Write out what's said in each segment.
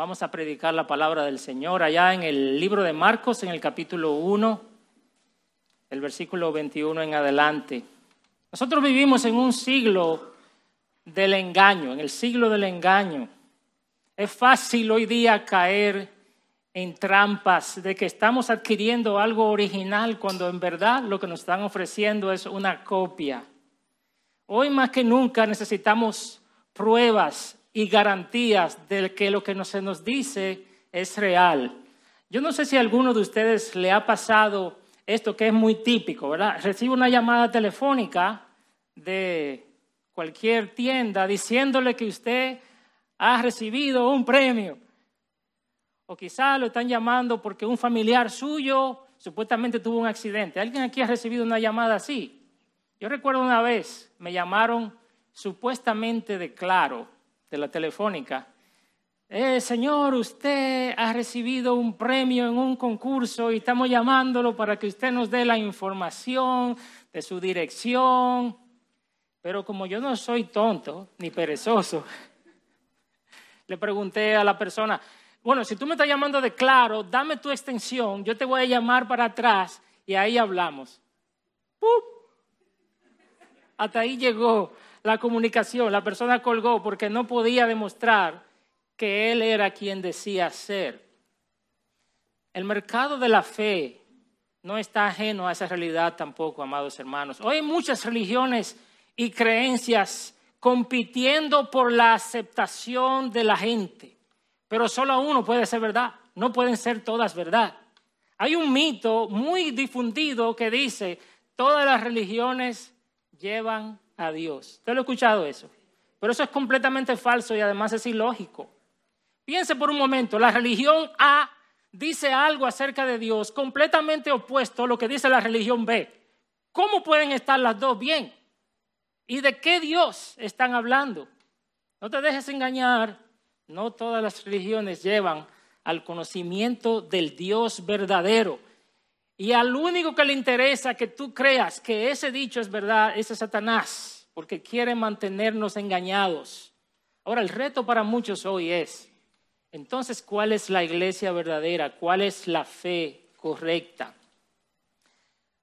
Vamos a predicar la palabra del Señor allá en el libro de Marcos, en el capítulo 1, el versículo 21 en adelante. Nosotros vivimos en un siglo del engaño, en el siglo del engaño. Es fácil hoy día caer en trampas de que estamos adquiriendo algo original cuando en verdad lo que nos están ofreciendo es una copia. Hoy más que nunca necesitamos pruebas y garantías de que lo que se nos dice es real. Yo no sé si a alguno de ustedes le ha pasado esto que es muy típico, ¿verdad? Recibe una llamada telefónica de cualquier tienda diciéndole que usted ha recibido un premio. O quizá lo están llamando porque un familiar suyo supuestamente tuvo un accidente. ¿Alguien aquí ha recibido una llamada así? Yo recuerdo una vez, me llamaron supuestamente de Claro de la telefónica. Eh, señor, usted ha recibido un premio en un concurso y estamos llamándolo para que usted nos dé la información de su dirección. Pero como yo no soy tonto ni perezoso, le pregunté a la persona, bueno, si tú me estás llamando de claro, dame tu extensión, yo te voy a llamar para atrás y ahí hablamos. ¡Pup! Hasta ahí llegó la comunicación, la persona colgó porque no podía demostrar que él era quien decía ser. El mercado de la fe no está ajeno a esa realidad tampoco, amados hermanos. Hoy hay muchas religiones y creencias compitiendo por la aceptación de la gente, pero solo uno puede ser verdad, no pueden ser todas verdad. Hay un mito muy difundido que dice, todas las religiones llevan a Dios. ¿Usted lo ha escuchado eso? Pero eso es completamente falso y además es ilógico. Piense por un momento, la religión A dice algo acerca de Dios completamente opuesto a lo que dice la religión B. ¿Cómo pueden estar las dos bien? ¿Y de qué Dios están hablando? No te dejes engañar, no todas las religiones llevan al conocimiento del Dios verdadero. Y al único que le interesa que tú creas que ese dicho es verdad, es Satanás, porque quiere mantenernos engañados. Ahora, el reto para muchos hoy es, entonces, ¿cuál es la iglesia verdadera? ¿Cuál es la fe correcta?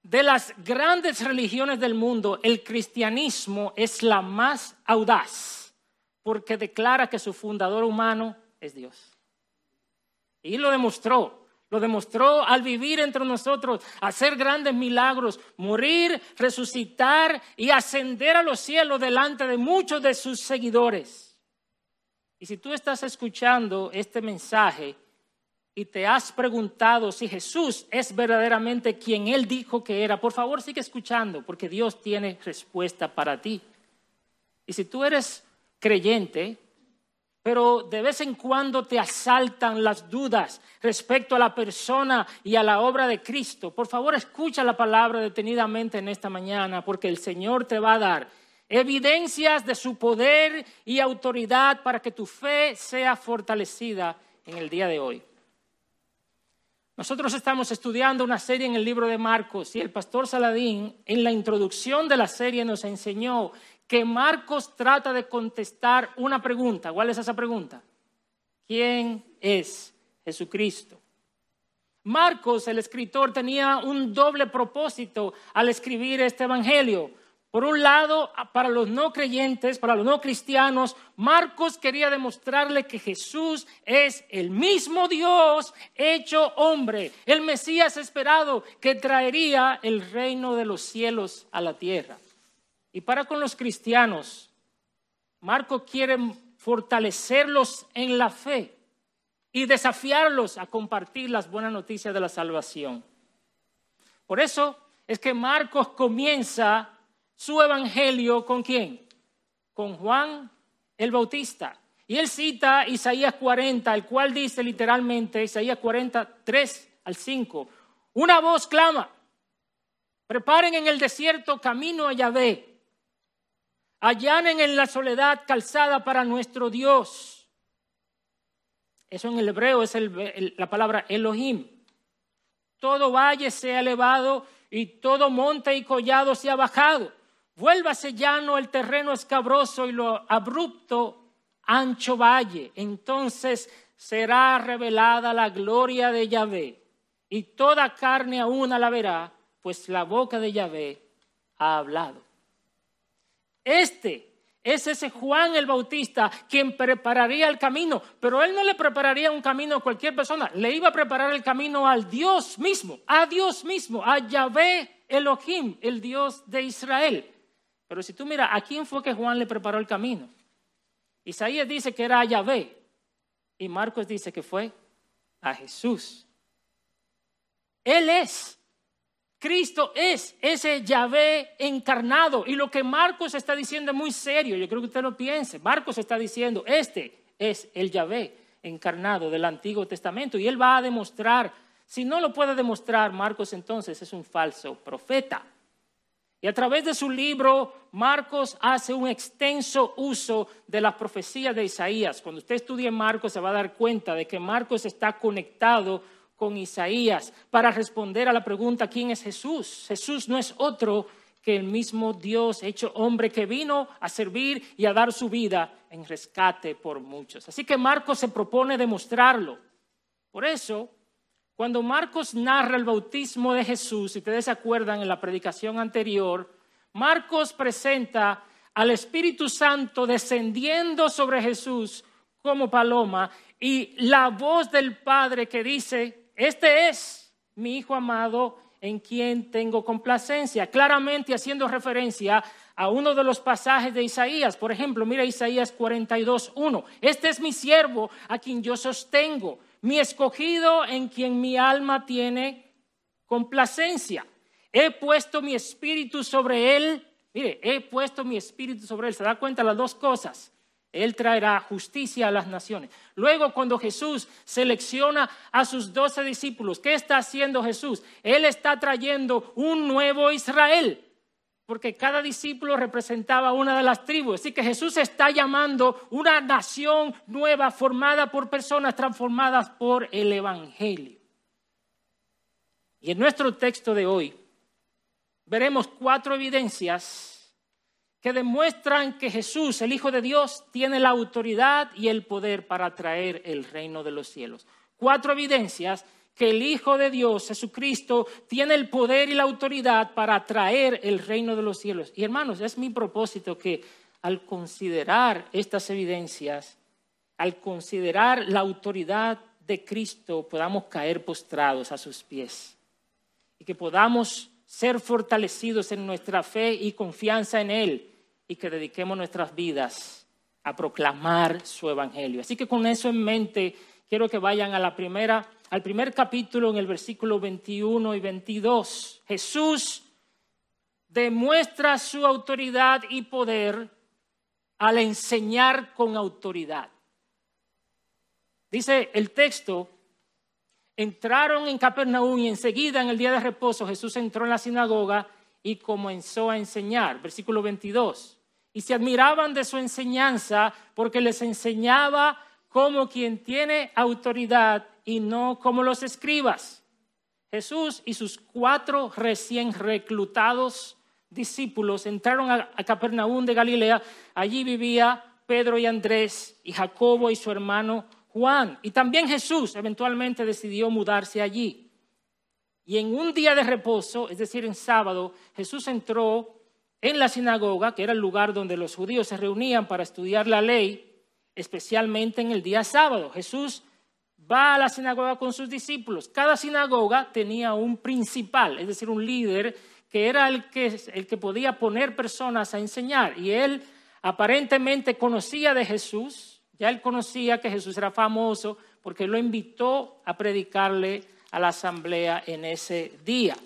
De las grandes religiones del mundo, el cristianismo es la más audaz, porque declara que su fundador humano es Dios. Y lo demostró. Lo demostró al vivir entre nosotros, hacer grandes milagros, morir, resucitar y ascender a los cielos delante de muchos de sus seguidores. Y si tú estás escuchando este mensaje y te has preguntado si Jesús es verdaderamente quien Él dijo que era, por favor sigue escuchando, porque Dios tiene respuesta para ti. Y si tú eres creyente, pero de vez en cuando te asaltan las dudas respecto a la persona y a la obra de Cristo. Por favor, escucha la palabra detenidamente en esta mañana, porque el Señor te va a dar evidencias de su poder y autoridad para que tu fe sea fortalecida en el día de hoy. Nosotros estamos estudiando una serie en el libro de Marcos y el pastor Saladín en la introducción de la serie nos enseñó que Marcos trata de contestar una pregunta. ¿Cuál es esa pregunta? ¿Quién es Jesucristo? Marcos, el escritor, tenía un doble propósito al escribir este Evangelio. Por un lado, para los no creyentes, para los no cristianos, Marcos quería demostrarle que Jesús es el mismo Dios hecho hombre, el Mesías esperado que traería el reino de los cielos a la tierra. Y para con los cristianos, Marco quiere fortalecerlos en la fe y desafiarlos a compartir las buenas noticias de la salvación. Por eso es que Marcos comienza su evangelio con quién? Con Juan el Bautista. Y él cita Isaías 40, el cual dice literalmente, Isaías 43 al 5, una voz clama, preparen en el desierto camino a Yahvé, allanen en la soledad calzada para nuestro Dios. Eso en el hebreo es la palabra Elohim. Todo valle se ha elevado y todo monte y collado se ha bajado. Vuélvase llano el terreno escabroso y lo abrupto ancho valle. Entonces será revelada la gloria de Yahvé, y toda carne aún la verá, pues la boca de Yahvé ha hablado. Este es ese Juan el Bautista quien prepararía el camino, pero él no le prepararía un camino a cualquier persona, le iba a preparar el camino al Dios mismo, a Dios mismo, a Yahvé Elohim, el Dios de Israel. Pero si tú miras, ¿a quién fue que Juan le preparó el camino? Isaías dice que era a Yahvé y Marcos dice que fue a Jesús. Él es Cristo es ese Yahvé encarnado. Y lo que Marcos está diciendo es muy serio. Yo creo que usted lo piense. Marcos está diciendo, este es el Yahvé encarnado del Antiguo Testamento. Y él va a demostrar, si no lo puede demostrar, Marcos entonces es un falso profeta. Y a través de su libro, Marcos hace un extenso uso de las profecías de Isaías. Cuando usted estudie Marcos se va a dar cuenta de que Marcos está conectado con Isaías para responder a la pregunta, ¿quién es Jesús? Jesús no es otro que el mismo Dios hecho hombre que vino a servir y a dar su vida en rescate por muchos. Así que Marcos se propone demostrarlo. Por eso, cuando Marcos narra el bautismo de Jesús, si ustedes se acuerdan en la predicación anterior, Marcos presenta al Espíritu Santo descendiendo sobre Jesús como paloma y la voz del Padre que dice, este es mi Hijo amado en quien tengo complacencia, claramente haciendo referencia a uno de los pasajes de Isaías. Por ejemplo, mira Isaías 42.1. Este es mi siervo a quien yo sostengo, mi escogido en quien mi alma tiene complacencia. He puesto mi espíritu sobre él. Mire, he puesto mi espíritu sobre él. ¿Se da cuenta las dos cosas? Él traerá justicia a las naciones. Luego, cuando Jesús selecciona a sus doce discípulos, ¿qué está haciendo Jesús? Él está trayendo un nuevo Israel, porque cada discípulo representaba una de las tribus. Así que Jesús está llamando una nación nueva formada por personas transformadas por el Evangelio. Y en nuestro texto de hoy veremos cuatro evidencias que demuestran que Jesús, el Hijo de Dios, tiene la autoridad y el poder para traer el reino de los cielos. Cuatro evidencias que el Hijo de Dios, Jesucristo, tiene el poder y la autoridad para traer el reino de los cielos. Y hermanos, es mi propósito que al considerar estas evidencias, al considerar la autoridad de Cristo, podamos caer postrados a sus pies y que podamos ser fortalecidos en nuestra fe y confianza en Él y que dediquemos nuestras vidas a proclamar su evangelio. Así que con eso en mente, quiero que vayan a la primera, al primer capítulo en el versículo 21 y 22. Jesús demuestra su autoridad y poder al enseñar con autoridad. Dice el texto entraron en Capernaum y enseguida en el día de reposo Jesús entró en la sinagoga y comenzó a enseñar. Versículo 22. Y se admiraban de su enseñanza porque les enseñaba como quien tiene autoridad y no como los escribas. Jesús y sus cuatro recién reclutados discípulos entraron a, Capernaum de Galilea. Allí vivía Pedro y Andrés y Jacobo y su hermano Juan. Y también Jesús eventualmente decidió mudarse allí. Y en un día de reposo, es decir, en sábado, Jesús entró en la sinagoga, que era el lugar donde los judíos se reunían para estudiar la ley, especialmente en el día sábado. Jesús va a la sinagoga con sus discípulos. Cada sinagoga tenía un principal, es decir, un líder que era el que, el que podía poner personas a enseñar. Y él aparentemente conocía de Jesús, ya él conocía que Jesús era famoso porque lo invitó a predicarle a la asamblea en ese día.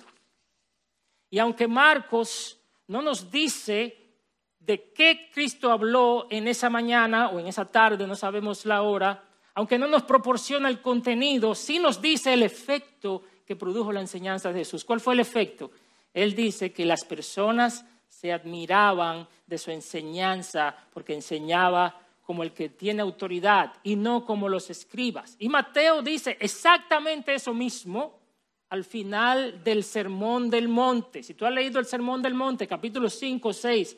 Y aunque Marcos no nos dice de qué Cristo habló en esa mañana o en esa tarde, no sabemos la hora, aunque no nos proporciona el contenido, sí nos dice el efecto que produjo la enseñanza de Jesús. ¿Cuál fue el efecto? Él dice que las personas se admiraban de su enseñanza porque enseñaba como el que tiene autoridad y no como los escribas. Y Mateo dice exactamente eso mismo al final del Sermón del Monte. Si tú has leído el Sermón del Monte, capítulo 5, 6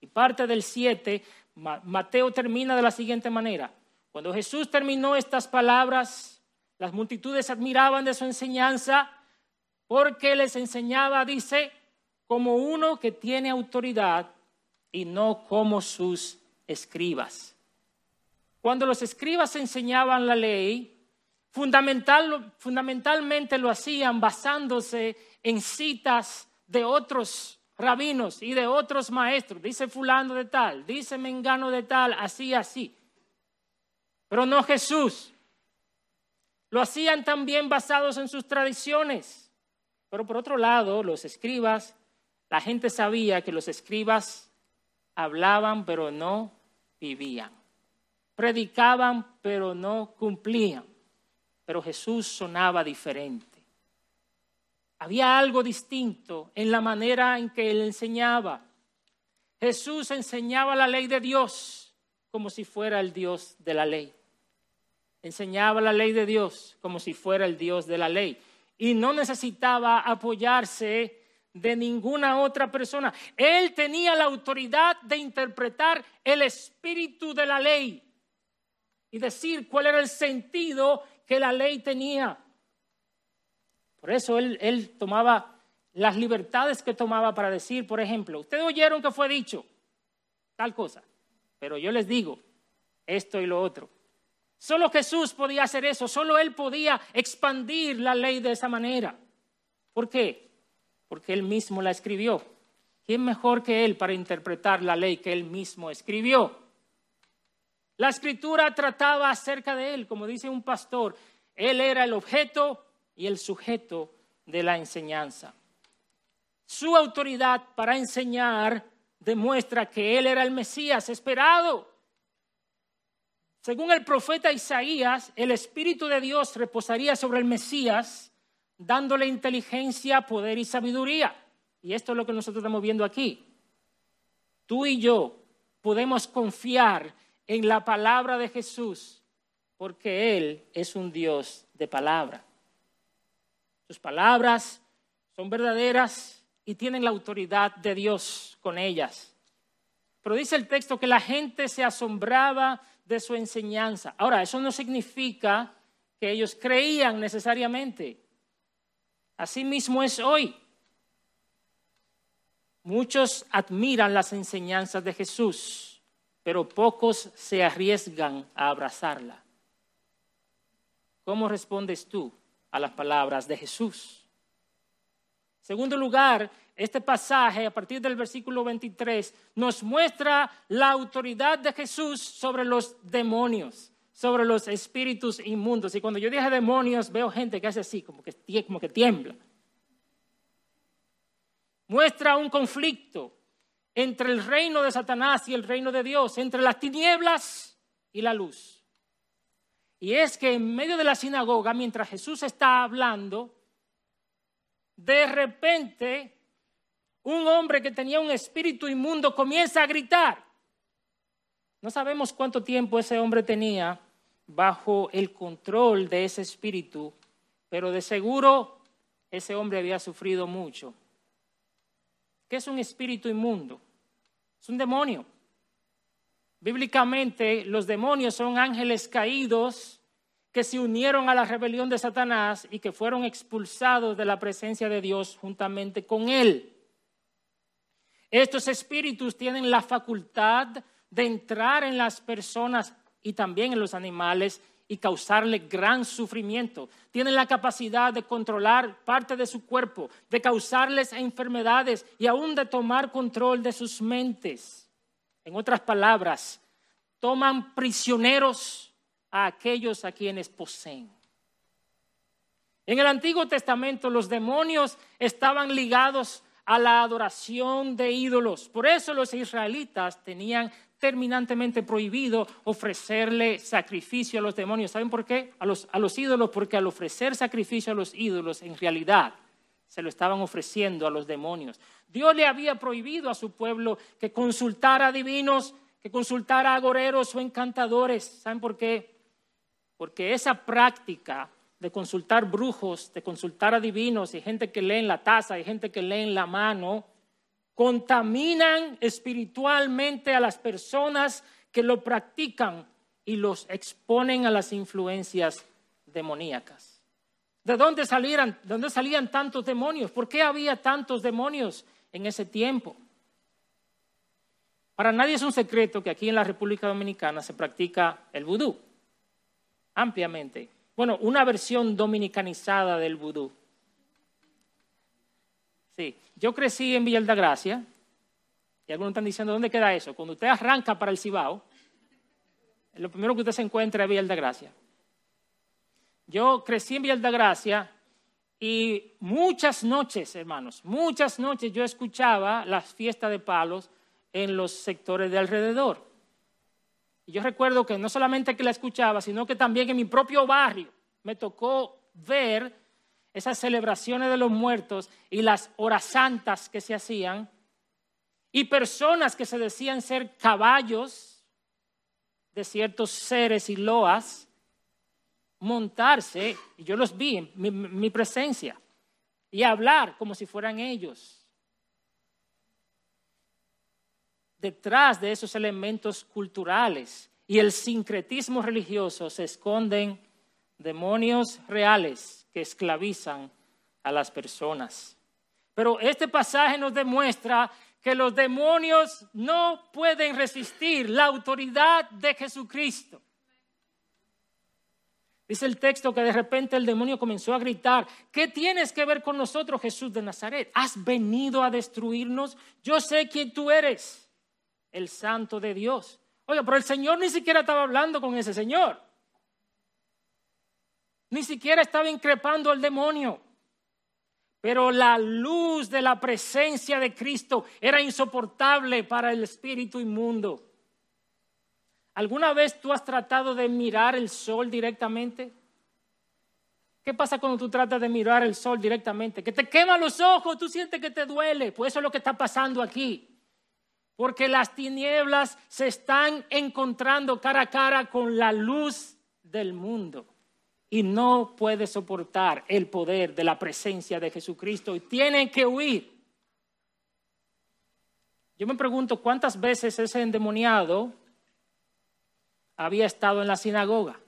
y parte del 7, Mateo termina de la siguiente manera. Cuando Jesús terminó estas palabras, las multitudes admiraban de su enseñanza porque les enseñaba, dice, como uno que tiene autoridad y no como sus escribas. Cuando los escribas enseñaban la ley, fundamental, fundamentalmente lo hacían basándose en citas de otros rabinos y de otros maestros. Dice fulano de tal, dice mengano de tal, así, así. Pero no Jesús. Lo hacían también basados en sus tradiciones. Pero por otro lado, los escribas, la gente sabía que los escribas hablaban pero no vivían. Predicaban pero no cumplían. Pero Jesús sonaba diferente. Había algo distinto en la manera en que él enseñaba. Jesús enseñaba la ley de Dios como si fuera el Dios de la ley. Enseñaba la ley de Dios como si fuera el Dios de la ley. Y no necesitaba apoyarse de ninguna otra persona. Él tenía la autoridad de interpretar el espíritu de la ley y decir cuál era el sentido que la ley tenía. Por eso él, tomaba las libertades que tomaba para decir, por ejemplo, ustedes oyeron que fue dicho tal cosa, pero yo les digo esto y lo otro. Solo Jesús podía hacer eso, solo Él podía expandir la ley de esa manera. ¿Por qué? Porque Él mismo la escribió. ¿Quién mejor que Él para interpretar la ley que Él mismo escribió? La escritura trataba acerca de Él, como dice un pastor, Él era el objeto y el sujeto de la enseñanza. Su autoridad para enseñar demuestra que él era el Mesías esperado. Según el profeta Isaías, el Espíritu de Dios reposaría sobre el Mesías, dándole inteligencia, poder y sabiduría. Y esto es lo que nosotros estamos viendo aquí. Tú y yo podemos confiar en la palabra de Jesús porque Él es un Dios de palabra. Sus palabras son verdaderas y tienen la autoridad de Dios con ellas. Pero dice el texto que la gente se asombraba de su enseñanza. Ahora, eso no significa que ellos creían necesariamente. Así mismo es hoy. Muchos admiran las enseñanzas de Jesús, pero pocos se arriesgan a abrazarla. ¿Cómo respondes tú? a las palabras de Jesús. Segundo lugar, este pasaje a partir del versículo 23 nos muestra la autoridad de Jesús sobre los demonios, sobre los espíritus inmundos. Y cuando yo dije demonios, veo gente que hace así, como que, como que tiembla. Muestra un conflicto entre el reino de Satanás y el reino de Dios, entre las tinieblas y la luz. Y es que en medio de la sinagoga, mientras Jesús está hablando, de repente un hombre que tenía un espíritu inmundo comienza a gritar. No sabemos cuánto tiempo ese hombre tenía bajo el control de ese espíritu, pero de seguro ese hombre había sufrido mucho. ¿Qué es un espíritu inmundo? Es un demonio. Bíblicamente, los demonios son ángeles caídos que se unieron a la rebelión de Satanás y que fueron expulsados de la presencia de Dios juntamente con él. Estos espíritus tienen la facultad de entrar en las personas y también en los animales y causarle gran sufrimiento. Tienen la capacidad de controlar parte de su cuerpo, de causarles enfermedades y aún de tomar control de sus mentes. En otras palabras, toman prisioneros a aquellos a quienes poseen. En el Antiguo Testamento los demonios estaban ligados a la adoración de ídolos. Por eso los israelitas tenían terminantemente prohibido ofrecerle sacrificio a los demonios. ¿Saben por qué? A los, a los ídolos, porque al ofrecer sacrificio a los ídolos, en realidad se lo estaban ofreciendo a los demonios. Dios le había prohibido a su pueblo que consultara divinos, que consultara agoreros o encantadores. ¿Saben por qué? Porque esa práctica de consultar brujos, de consultar a divinos y gente que lee en la taza y gente que lee en la mano, contaminan espiritualmente a las personas que lo practican y los exponen a las influencias demoníacas. ¿De dónde, salieran, ¿De dónde salían tantos demonios? ¿Por qué había tantos demonios en ese tiempo? Para nadie es un secreto que aquí en la República Dominicana se practica el vudú ampliamente. Bueno, una versión dominicanizada del vudú. Sí, yo crecí en Villa Gracia y algunos están diciendo, ¿dónde queda eso? Cuando usted arranca para el Cibao, lo primero que usted se encuentra es Villa Gracia. Yo crecí en Villa Gracia y muchas noches, hermanos, muchas noches yo escuchaba las fiestas de palos en los sectores de alrededor. Y yo recuerdo que no solamente que la escuchaba, sino que también en mi propio barrio me tocó ver esas celebraciones de los muertos y las horas santas que se hacían, y personas que se decían ser caballos de ciertos seres y loas, montarse, y yo los vi en mi, mi presencia, y hablar como si fueran ellos. Detrás de esos elementos culturales y el sincretismo religioso se esconden demonios reales que esclavizan a las personas. Pero este pasaje nos demuestra que los demonios no pueden resistir la autoridad de Jesucristo. Dice el texto que de repente el demonio comenzó a gritar, ¿qué tienes que ver con nosotros, Jesús de Nazaret? ¿Has venido a destruirnos? Yo sé quién tú eres, el santo de Dios. Oiga, pero el Señor ni siquiera estaba hablando con ese Señor. Ni siquiera estaba increpando al demonio. Pero la luz de la presencia de Cristo era insoportable para el espíritu inmundo. ¿Alguna vez tú has tratado de mirar el sol directamente? ¿Qué pasa cuando tú tratas de mirar el sol directamente? Que te quema los ojos, tú sientes que te duele. Pues eso es lo que está pasando aquí. Porque las tinieblas se están encontrando cara a cara con la luz del mundo y no puede soportar el poder de la presencia de Jesucristo y tienen que huir. Yo me pregunto cuántas veces ese endemoniado había estado en la sinagoga.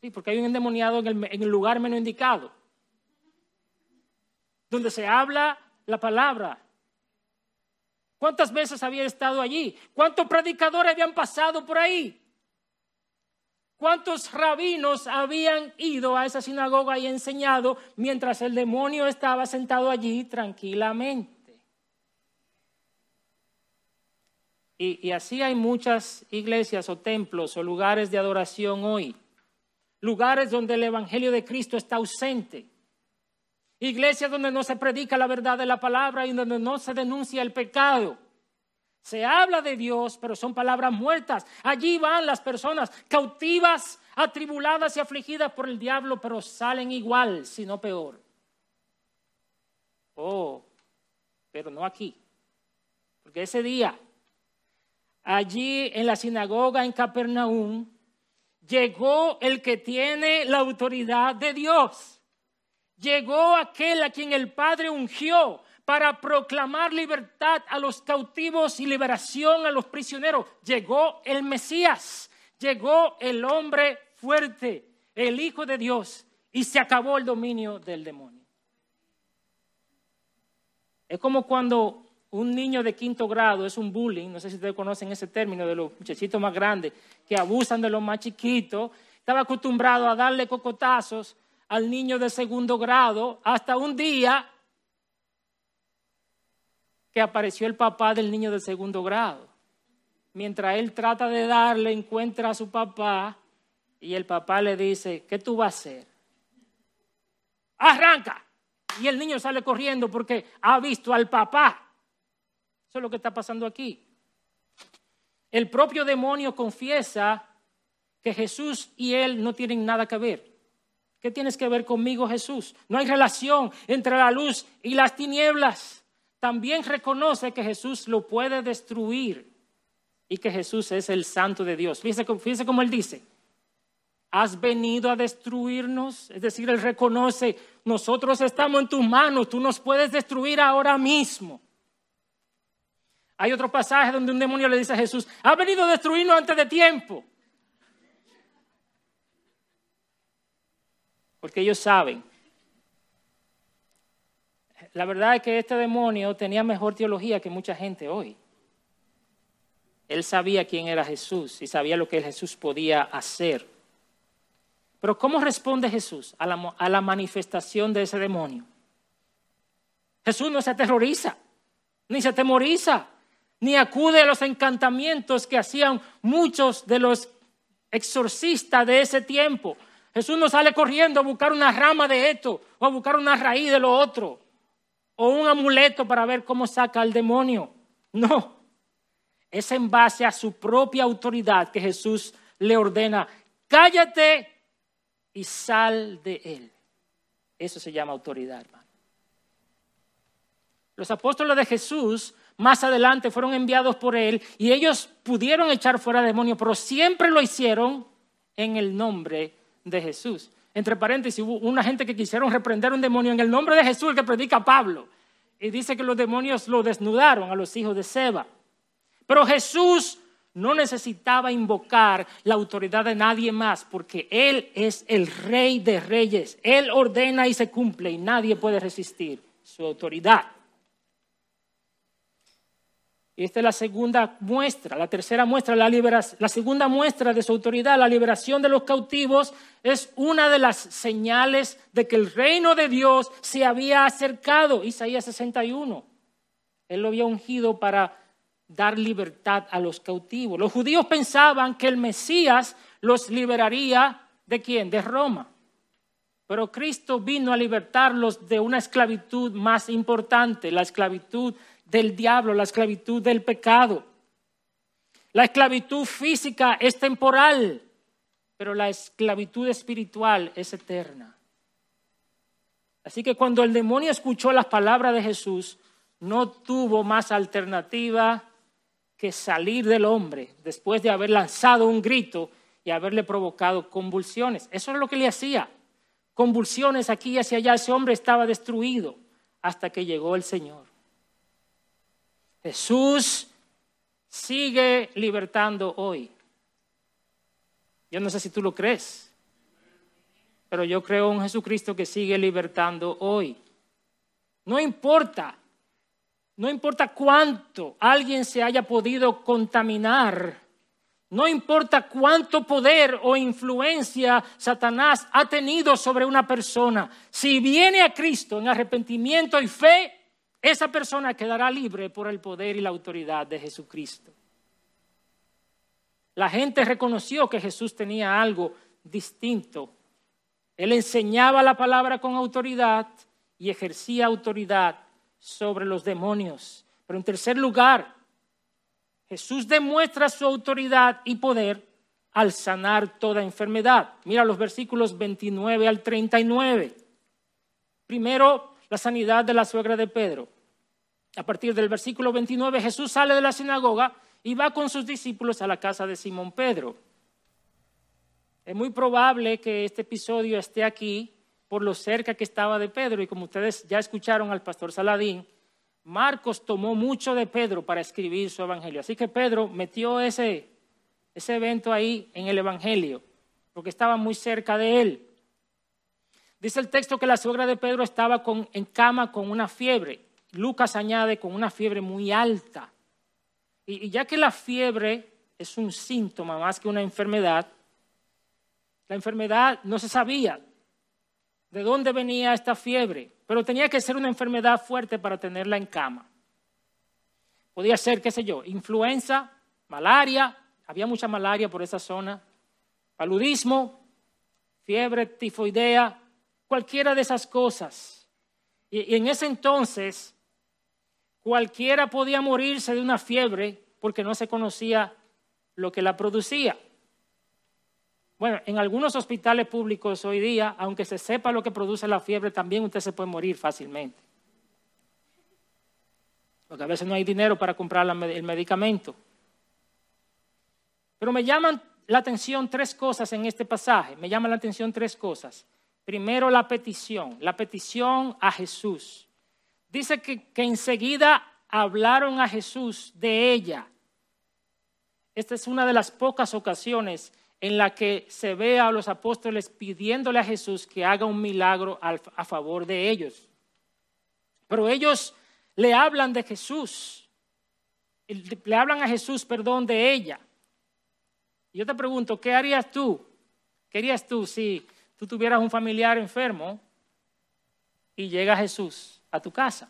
Sí, porque hay un endemoniado en el, en el lugar menos indicado, donde se habla la palabra. ¿Cuántas veces había estado allí? ¿Cuántos predicadores habían pasado por ahí? ¿Cuántos rabinos habían ido a esa sinagoga y enseñado mientras el demonio estaba sentado allí tranquilamente? Y, así hay muchas iglesias o templos o lugares de adoración hoy. Lugares donde el Evangelio de Cristo está ausente. Iglesias donde no se predica la verdad de la palabra y donde no se denuncia el pecado. Se habla de Dios, pero son palabras muertas. Allí van las personas cautivas, atribuladas y afligidas por el diablo, pero salen igual, si no peor. Oh, pero no aquí. Porque ese día, allí en la sinagoga en Capernaum, llegó el que tiene la autoridad de Dios. Llegó aquel a quien el Padre ungió para proclamar libertad a los cautivos y liberación a los prisioneros. Llegó el Mesías, llegó el hombre fuerte, el Hijo de Dios, y se acabó el dominio del demonio. Es como cuando un niño de quinto grado es un bullying, no sé si ustedes conocen ese término de los muchachitos más grandes que abusan de los más chiquitos, estaba acostumbrado a darle cocotazos al niño de segundo grado hasta un día que apareció el papá del niño de segundo grado. Mientras él trata de darle, encuentra a su papá y el papá le dice, ¿qué tú vas a hacer? Arranca. Y el niño sale corriendo porque ha visto al papá. Eso es lo que está pasando aquí. El propio demonio confiesa que Jesús y él no tienen nada que ver. ¿Qué tienes que ver conmigo, Jesús? No hay relación entre la luz y las tinieblas también reconoce que Jesús lo puede destruir y que Jesús es el santo de Dios. Fíjese, cómo él dice, has venido a destruirnos, es decir, él reconoce, nosotros estamos en tus manos, tú nos puedes destruir ahora mismo. Hay otro pasaje donde un demonio le dice a Jesús, has venido a destruirnos antes de tiempo. Porque ellos saben la verdad es que este demonio tenía mejor teología que mucha gente hoy. Él sabía quién era Jesús y sabía lo que Jesús podía hacer. Pero ¿cómo responde Jesús a la, a la manifestación de ese demonio? Jesús no se aterroriza, ni se atemoriza, ni acude a los encantamientos que hacían muchos de los exorcistas de ese tiempo. Jesús no sale corriendo a buscar una rama de esto o a buscar una raíz de lo otro o un amuleto para ver cómo saca al demonio. No, es en base a su propia autoridad que Jesús le ordena, cállate y sal de él. Eso se llama autoridad, hermano. Los apóstoles de Jesús más adelante fueron enviados por él y ellos pudieron echar fuera demonios, pero siempre lo hicieron en el nombre de Jesús. Entre paréntesis, hubo una gente que quisieron reprender un demonio en el nombre de Jesús, el que predica Pablo. Y dice que los demonios lo desnudaron a los hijos de Seba. Pero Jesús no necesitaba invocar la autoridad de nadie más, porque Él es el rey de reyes. Él ordena y se cumple y nadie puede resistir su autoridad. Y esta es la segunda muestra, la tercera muestra, la, la segunda muestra de su autoridad, la liberación de los cautivos, es una de las señales de que el reino de Dios se había acercado. Isaías 61. Él lo había ungido para dar libertad a los cautivos. Los judíos pensaban que el Mesías los liberaría de quién? De Roma. Pero Cristo vino a libertarlos de una esclavitud más importante, la esclavitud del diablo, la esclavitud del pecado. La esclavitud física es temporal, pero la esclavitud espiritual es eterna. Así que cuando el demonio escuchó las palabras de Jesús, no tuvo más alternativa que salir del hombre después de haber lanzado un grito y haberle provocado convulsiones. Eso es lo que le hacía. Convulsiones aquí y hacia allá. Ese hombre estaba destruido hasta que llegó el Señor. Jesús sigue libertando hoy. Yo no sé si tú lo crees, pero yo creo en Jesucristo que sigue libertando hoy. No importa, no importa cuánto alguien se haya podido contaminar, no importa cuánto poder o influencia Satanás ha tenido sobre una persona, si viene a Cristo en arrepentimiento y fe, esa persona quedará libre por el poder y la autoridad de Jesucristo. La gente reconoció que Jesús tenía algo distinto. Él enseñaba la palabra con autoridad y ejercía autoridad sobre los demonios. Pero en tercer lugar, Jesús demuestra su autoridad y poder al sanar toda enfermedad. Mira los versículos 29 al 39. Primero, la sanidad de la suegra de Pedro a partir del versículo 29, Jesús sale de la sinagoga y va con sus discípulos a la casa de Simón Pedro. Es muy probable que este episodio esté aquí por lo cerca que estaba de Pedro y como ustedes ya escucharon al pastor Saladín, Marcos tomó mucho de Pedro para escribir su evangelio. Así que Pedro metió ese, ese evento ahí en el evangelio, porque estaba muy cerca de él. Dice el texto que la suegra de Pedro estaba en cama con una fiebre. Lucas añade con una fiebre muy alta. Y, ya que la fiebre es un síntoma más que una enfermedad, la enfermedad no se sabía de dónde venía esta fiebre, pero tenía que ser una enfermedad fuerte para tenerla en cama. Podía ser, qué sé yo, influenza, malaria, había mucha malaria por esa zona, paludismo, fiebre tifoidea, cualquiera de esas cosas. y en ese entonces Cualquiera podía morirse de una fiebre porque no se conocía lo que la producía. Bueno, en algunos hospitales públicos hoy día, aunque se sepa lo que produce la fiebre, también usted se puede morir fácilmente. Porque a veces no hay dinero para comprar el medicamento. Pero me llaman la atención tres cosas en este pasaje. Me llaman la atención tres cosas. Primero, la petición, la petición a Jesús. Dice que, enseguida hablaron a Jesús de ella. Esta es una de las pocas ocasiones en la que se ve a los apóstoles pidiéndole a Jesús que haga un milagro a favor de ellos. Pero ellos le hablan de Jesús, le hablan a Jesús, perdón, de ella. Yo te pregunto, ¿qué harías tú? ¿Qué harías tú si tú tuvieras un familiar enfermo y llega Jesús a tu casa?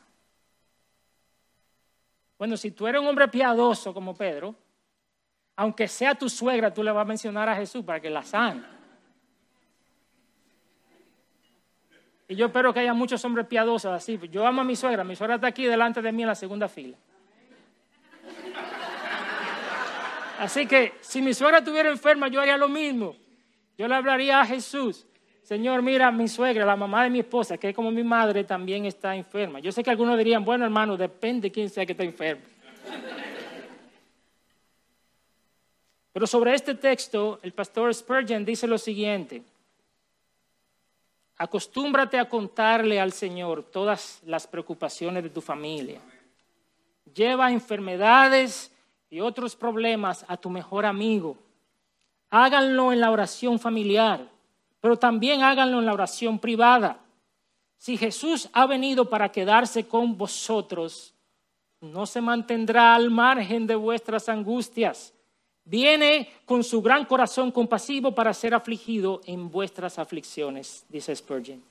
Bueno, si tú eres un hombre piadoso como Pedro, aunque sea tu suegra, tú le vas a mencionar a Jesús para que la sane. Y yo espero que haya muchos hombres piadosos así. Yo amo a mi suegra, mi suegra está aquí delante de mí en la segunda fila. Así que si mi suegra estuviera enferma, yo haría lo mismo. Yo le hablaría a Jesús. Señor, mira, mi suegra, la mamá de mi esposa, que es como mi madre, también está enferma. Yo sé que algunos dirían, bueno, hermano, depende de quién sea que está enfermo. Pero sobre este texto, el pastor Spurgeon dice lo siguiente. Acostúmbrate a contarle al Señor todas las preocupaciones de tu familia. Lleva enfermedades y otros problemas a tu mejor amigo. Háganlo en la oración familiar pero también háganlo en la oración privada. Si Jesús ha venido para quedarse con vosotros, no se mantendrá al margen de vuestras angustias. Viene con su gran corazón compasivo para ser afligido en vuestras aflicciones, dice Spurgeon.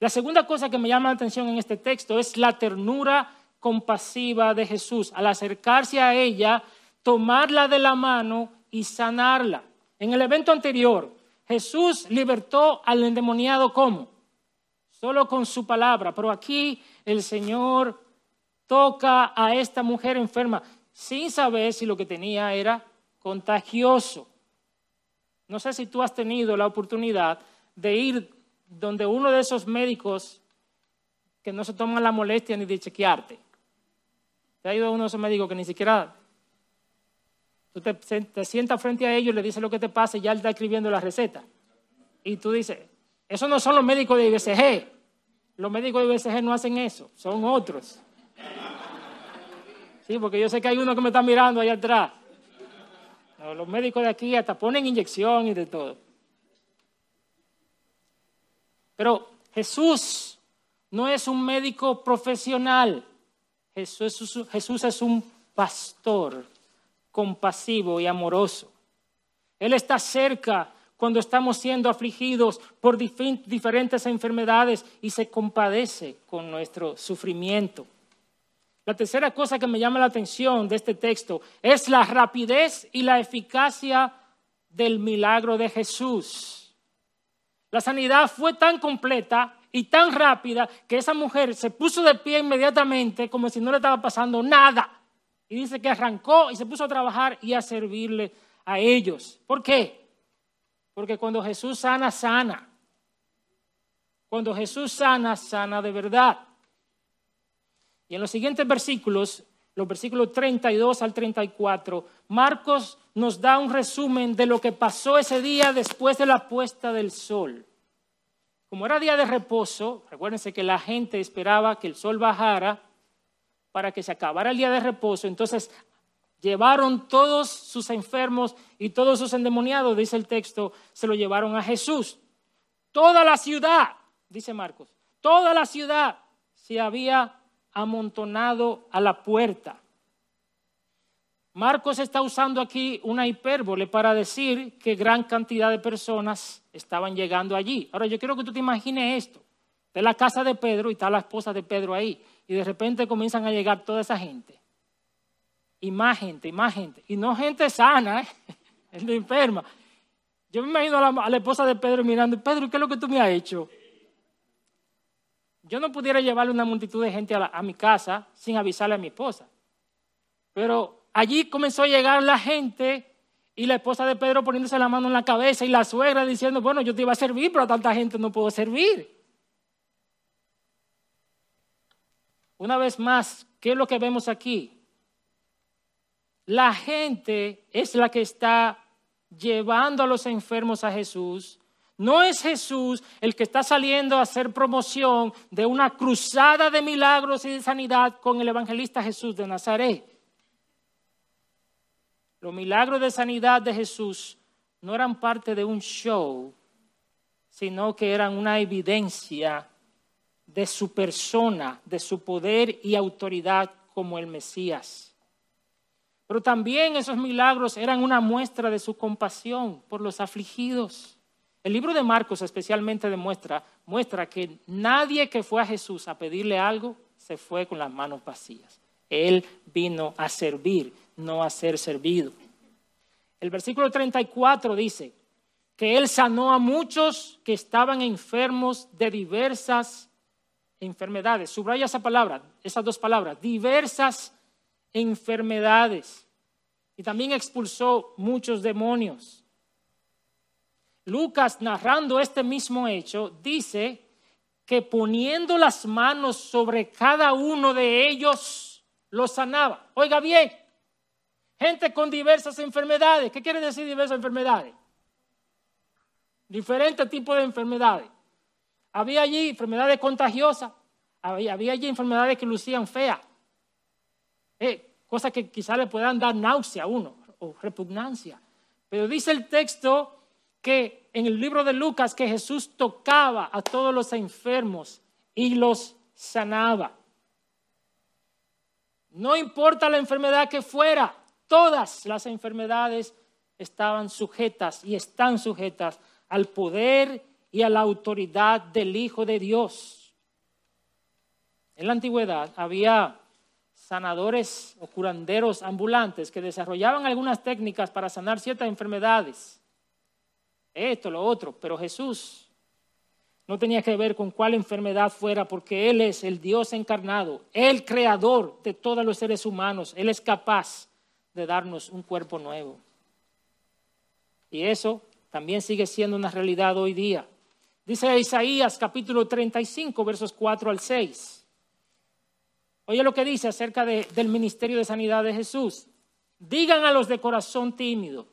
La segunda cosa que me llama la atención en este texto es la ternura compasiva de Jesús. Al acercarse a ella, tomarla de la mano y sanarla. En el evento anterior, Jesús libertó al endemoniado ¿cómo? Solo con su palabra. Pero aquí el Señor toca a esta mujer enferma sin saber si lo que tenía era contagioso. No sé si tú has tenido la oportunidad de ir donde uno de esos médicos que no se toman la molestia ni de chequearte. ¿Te ha ido uno de esos médicos que ni siquiera Tú te, sientas frente a ellos, le dices lo que te pasa y ya él está escribiendo la receta. Y tú dices, esos no son los médicos de IBCG. Los médicos de IBCG no hacen eso, son otros. Sí, porque yo sé que hay uno que me está mirando ahí atrás. los médicos de aquí hasta ponen inyección y de todo. Pero Jesús no es un médico profesional. Jesús es un pastor compasivo y amoroso. Él está cerca cuando estamos siendo afligidos por diferentes enfermedades y se compadece con nuestro sufrimiento. La tercera cosa que me llama la atención de este texto es la rapidez y la eficacia del milagro de Jesús. La sanidad fue tan completa y tan rápida que esa mujer se puso de pie inmediatamente como si no le estaba pasando nada. Y dice que arrancó y se puso a trabajar y a servirle a ellos. ¿Por qué? Porque cuando Jesús sana, sana. Cuando Jesús sana, sana de verdad. Y en los siguientes versículos, los versículos 32 al 34, Marcos nos da un resumen de lo que pasó ese día después de la puesta del sol. Como era día de reposo, recuérdense que la gente esperaba que el sol bajara para que se acabara el día de reposo. Entonces llevaron todos sus enfermos y todos sus endemoniados, dice el texto, se lo llevaron a Jesús. Toda la ciudad, dice Marcos, toda la ciudad se había amontonado a la puerta. Marcos está usando aquí una hipérbole para decir que gran cantidad de personas estaban llegando allí. Ahora yo quiero que tú te imagines esto. De la casa de Pedro y está la esposa de Pedro ahí y de repente comienzan a llegar toda esa gente. Y más gente, y más gente. Y no gente sana, ¿eh? gente enferma. Yo me imagino a la, esposa de Pedro mirando, Pedro, ¿qué es lo que tú me has hecho? Yo no pudiera llevarle una multitud de gente a, a mi casa sin avisarle a mi esposa. Pero allí comenzó a llegar la gente y la esposa de Pedro poniéndose la mano en la cabeza y la suegra diciendo, bueno, yo te iba a servir, pero a tanta gente no puedo servir. Una vez más, ¿qué es lo que vemos aquí? La gente es la que está llevando a los enfermos a Jesús. No es Jesús el que está saliendo a hacer promoción de una cruzada de milagros y de sanidad con el evangelista Jesús de Nazaret. Los milagros de sanidad de Jesús no eran parte de un show, sino que eran una evidencia de su persona, de su poder y autoridad como el Mesías. Pero también esos milagros eran una muestra de su compasión por los afligidos. El libro de Marcos especialmente demuestra muestra que nadie que fue a Jesús a pedirle algo se fue con las manos vacías. Él vino a servir, no a ser servido. El versículo 34 dice que Él sanó a muchos que estaban enfermos de diversas enfermedades. Subraya esa palabra, esas dos palabras, diversas enfermedades. Y también expulsó muchos demonios. Lucas, narrando este mismo hecho, dice que poniendo las manos sobre cada uno de ellos, los sanaba. Oiga bien, gente con diversas enfermedades. ¿Qué quiere decir diversas enfermedades? Diferentes tipos de enfermedades. Había allí enfermedades contagiosas, había, allí enfermedades que lucían feas, eh, cosas que quizás le puedan dar náusea a uno o repugnancia. Pero dice el texto que en el libro de Lucas que Jesús tocaba a todos los enfermos y los sanaba. No importa la enfermedad que fuera, todas las enfermedades estaban sujetas y están sujetas al poder y a la autoridad del Hijo de Dios. En la antigüedad había sanadores o curanderos ambulantes que desarrollaban algunas técnicas para sanar ciertas enfermedades. Esto, lo otro, pero Jesús no tenía que ver con cuál enfermedad fuera, porque Él es el Dios encarnado, el creador de todos los seres humanos. Él es capaz de darnos un cuerpo nuevo. Y eso también sigue siendo una realidad hoy día. Dice Isaías capítulo 35, versos 4 al 6. Oye lo que dice acerca del ministerio de sanidad de Jesús. Digan a los de corazón tímido,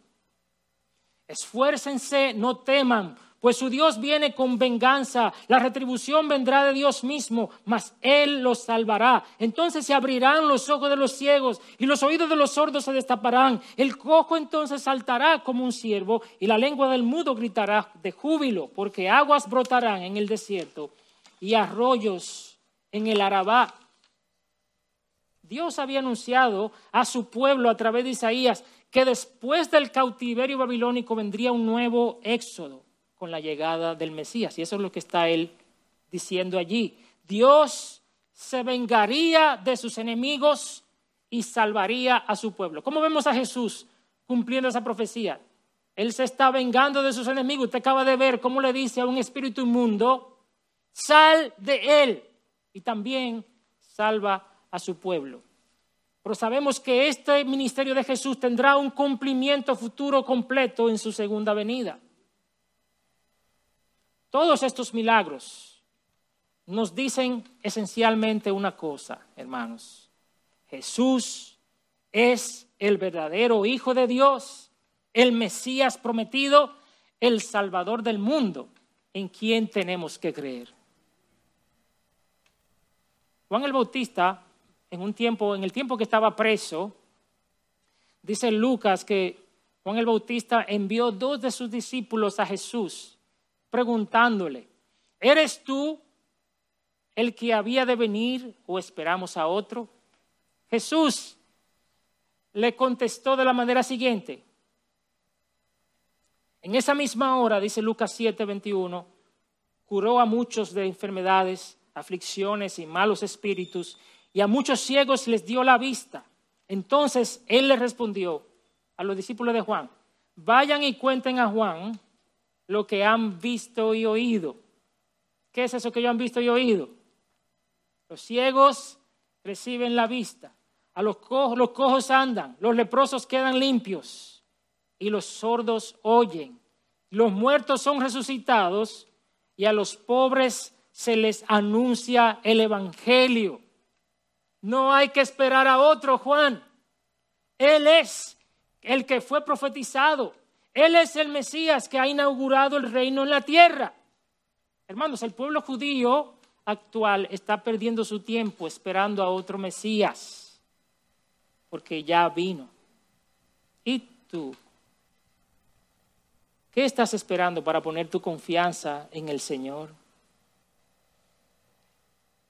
esfuércense, no teman pues su Dios viene con venganza, la retribución vendrá de Dios mismo, mas Él los salvará. Entonces se abrirán los ojos de los ciegos y los oídos de los sordos se destaparán. El cojo entonces saltará como un ciervo y la lengua del mudo gritará de júbilo, porque aguas brotarán en el desierto y arroyos en el Arabá. Dios había anunciado a su pueblo a través de Isaías que después del cautiverio babilónico vendría un nuevo éxodo con la llegada del Mesías. Y eso es lo que está él diciendo allí. Dios se vengaría de sus enemigos y salvaría a su pueblo. ¿Cómo vemos a Jesús cumpliendo esa profecía? Él se está vengando de sus enemigos. Usted acaba de ver cómo le dice a un espíritu inmundo, sal de él. Y también salva a su pueblo. Pero sabemos que este ministerio de Jesús tendrá un cumplimiento futuro completo en su segunda venida. Todos estos milagros nos dicen esencialmente una cosa, hermanos. Jesús es el verdadero Hijo de Dios, el Mesías prometido, el Salvador del mundo, en quien tenemos que creer. Juan el Bautista, en un tiempo, en el tiempo que estaba preso, dice Lucas que Juan el Bautista envió dos de sus discípulos a Jesús preguntándole, ¿eres tú el que había de venir o esperamos a otro? Jesús le contestó de la manera siguiente. En esa misma hora, dice Lucas 7, 21, curó a muchos de enfermedades, aflicciones y malos espíritus, y a muchos ciegos les dio la vista. Entonces él le respondió a los discípulos de Juan, vayan y cuenten a Juan lo que han visto y oído. ¿Qué es eso que ellos han visto y oído? Los ciegos reciben la vista, a los cojos, los cojos andan, los leprosos quedan limpios y los sordos oyen. Los muertos son resucitados y a los pobres se les anuncia el Evangelio. No hay que esperar a otro, Juan. Él es el que fue profetizado. Él es el Mesías que ha inaugurado el reino en la tierra. Hermanos, el pueblo judío actual está perdiendo su tiempo esperando a otro Mesías, porque ya vino. ¿Y tú? ¿Qué estás esperando para poner tu confianza en el Señor?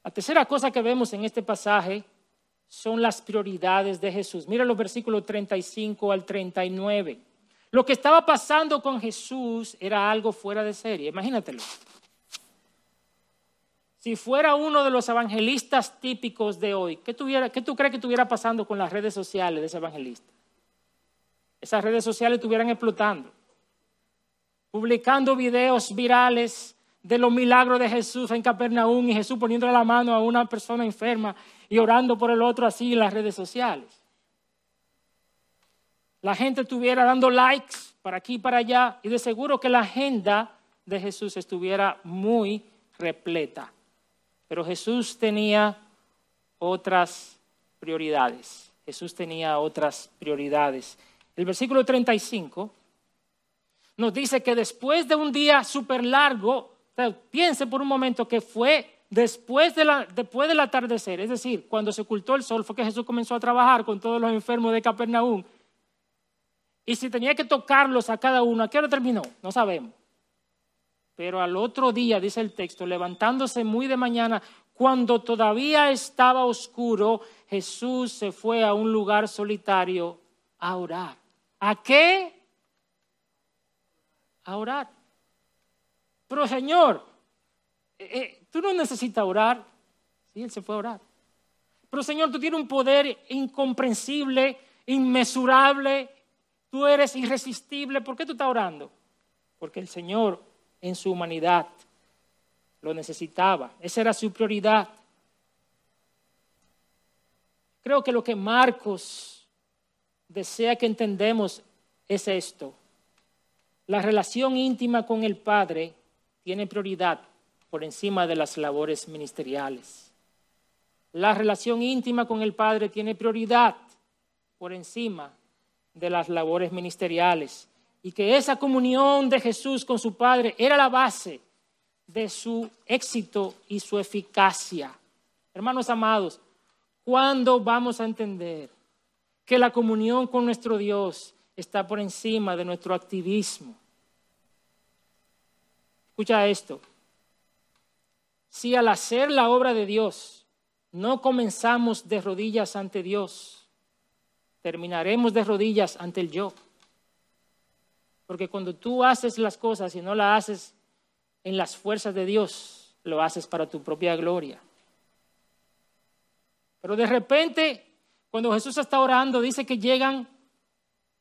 La tercera cosa que vemos en este pasaje son las prioridades de Jesús. Mira los versículos 35 al 39. Lo que estaba pasando con Jesús era algo fuera de serie, imagínatelo. Si fuera uno de los evangelistas típicos de hoy, ¿qué, tuviera, ¿qué tú crees que estuviera pasando con las redes sociales de ese evangelista? Esas redes sociales estuvieran explotando, publicando videos virales de los milagros de Jesús en Capernaum y Jesús poniéndole la mano a una persona enferma y orando por el otro así en las redes sociales. La gente estuviera dando likes para aquí y para allá y de seguro que la agenda de Jesús estuviera muy repleta. Pero Jesús tenía otras prioridades. Jesús tenía otras prioridades. El versículo 35 nos dice que después de un día súper largo, piense por un momento que fue después, de la, después del atardecer, es decir, cuando se ocultó el sol, fue que Jesús comenzó a trabajar con todos los enfermos de Capernaum. Y si tenía que tocarlos a cada uno, ¿a qué hora terminó? No sabemos. Pero al otro día, dice el texto, levantándose muy de mañana, cuando todavía estaba oscuro, Jesús se fue a un lugar solitario a orar. ¿A qué? A orar. Pero Señor, eh, eh, tú no necesitas orar. Sí, él se fue a orar. Pero Señor, tú tienes un poder incomprensible, inmesurable. Tú eres irresistible. ¿Por qué tú estás orando? Porque el Señor en su humanidad lo necesitaba. Esa era su prioridad. Creo que lo que Marcos desea que entendemos es esto. La relación íntima con el Padre tiene prioridad por encima de las labores ministeriales. La relación íntima con el Padre tiene prioridad por encima de las labores ministeriales. Y que esa comunión de Jesús con su Padre era la base de su éxito y su eficacia. Hermanos amados, ¿cuándo vamos a entender que la comunión con nuestro Dios está por encima de nuestro activismo? Escucha esto. Si al hacer la obra de Dios no comenzamos de rodillas ante Dios, terminaremos de rodillas ante el yo. Porque cuando tú haces las cosas y no las haces en las fuerzas de Dios, lo haces para tu propia gloria. Pero de repente, cuando Jesús está orando, dice que llegan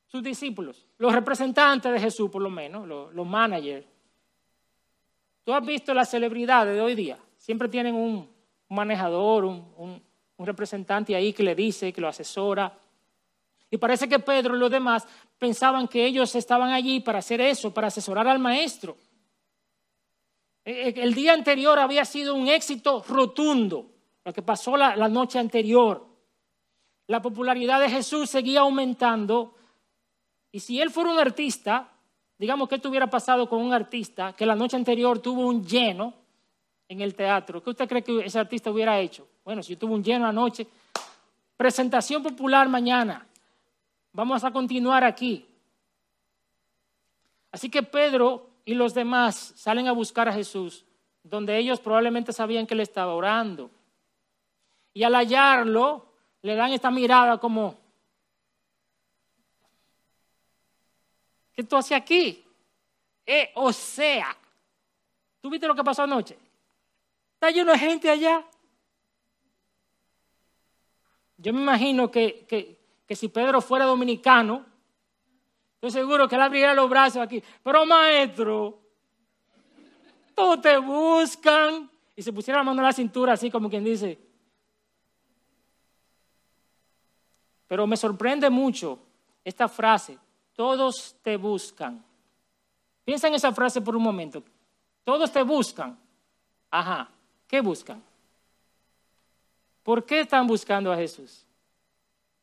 sus discípulos, los representantes de Jesús por lo menos, los, los managers Tú has visto las celebridades de hoy día. Siempre tienen un manejador, un, representante ahí que le dice, que lo asesora. Y parece que Pedro y los demás pensaban que ellos estaban allí para hacer eso, para asesorar al maestro. E, e, el día anterior había sido un éxito rotundo, lo que pasó la, noche anterior. La popularidad de Jesús seguía aumentando y si él fuera un artista, digamos, ¿qué estuviera pasado con un artista que la noche anterior tuvo un lleno en el teatro? ¿Qué usted cree que ese artista hubiera hecho? Bueno, si tuvo un lleno anoche, presentación popular mañana. Vamos a continuar aquí. Así que Pedro y los demás salen a buscar a Jesús, donde ellos probablemente sabían que él estaba orando. Y al hallarlo, le dan esta mirada como, ¿Qué tú haces aquí? Eh, o sea, ¿tú viste lo que pasó anoche? Está lleno de gente allá. Yo me imagino que, que, si Pedro fuera dominicano, estoy seguro que él abriría los brazos aquí. Pero maestro, todos te buscan. Y se pusiera la mano en la cintura, así como quien dice. Pero me sorprende mucho esta frase todos te buscan. Piensa en esa frase por un momento. Todos te buscan. Ajá, ¿qué buscan? ¿Por qué están buscando a Jesús?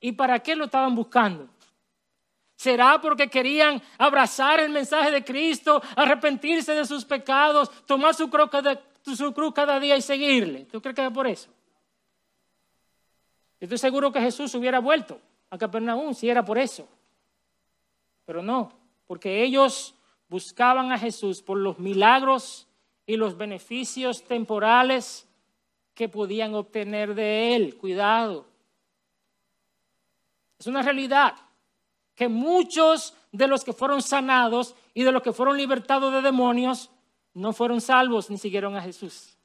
¿Y para qué lo estaban buscando? ¿Será porque querían abrazar el mensaje de Cristo, arrepentirse de sus pecados, tomar su cruz cada, su cruz cada día y seguirle? ¿Tú crees que es por eso? Estoy seguro que Jesús hubiera vuelto a Capernaum si era por eso. Pero no, porque ellos buscaban a Jesús por los milagros y los beneficios temporales que podían obtener de Él. Cuidado. Es una realidad que muchos de los que fueron sanados y de los que fueron libertados de demonios no fueron salvos ni siguieron a Jesús.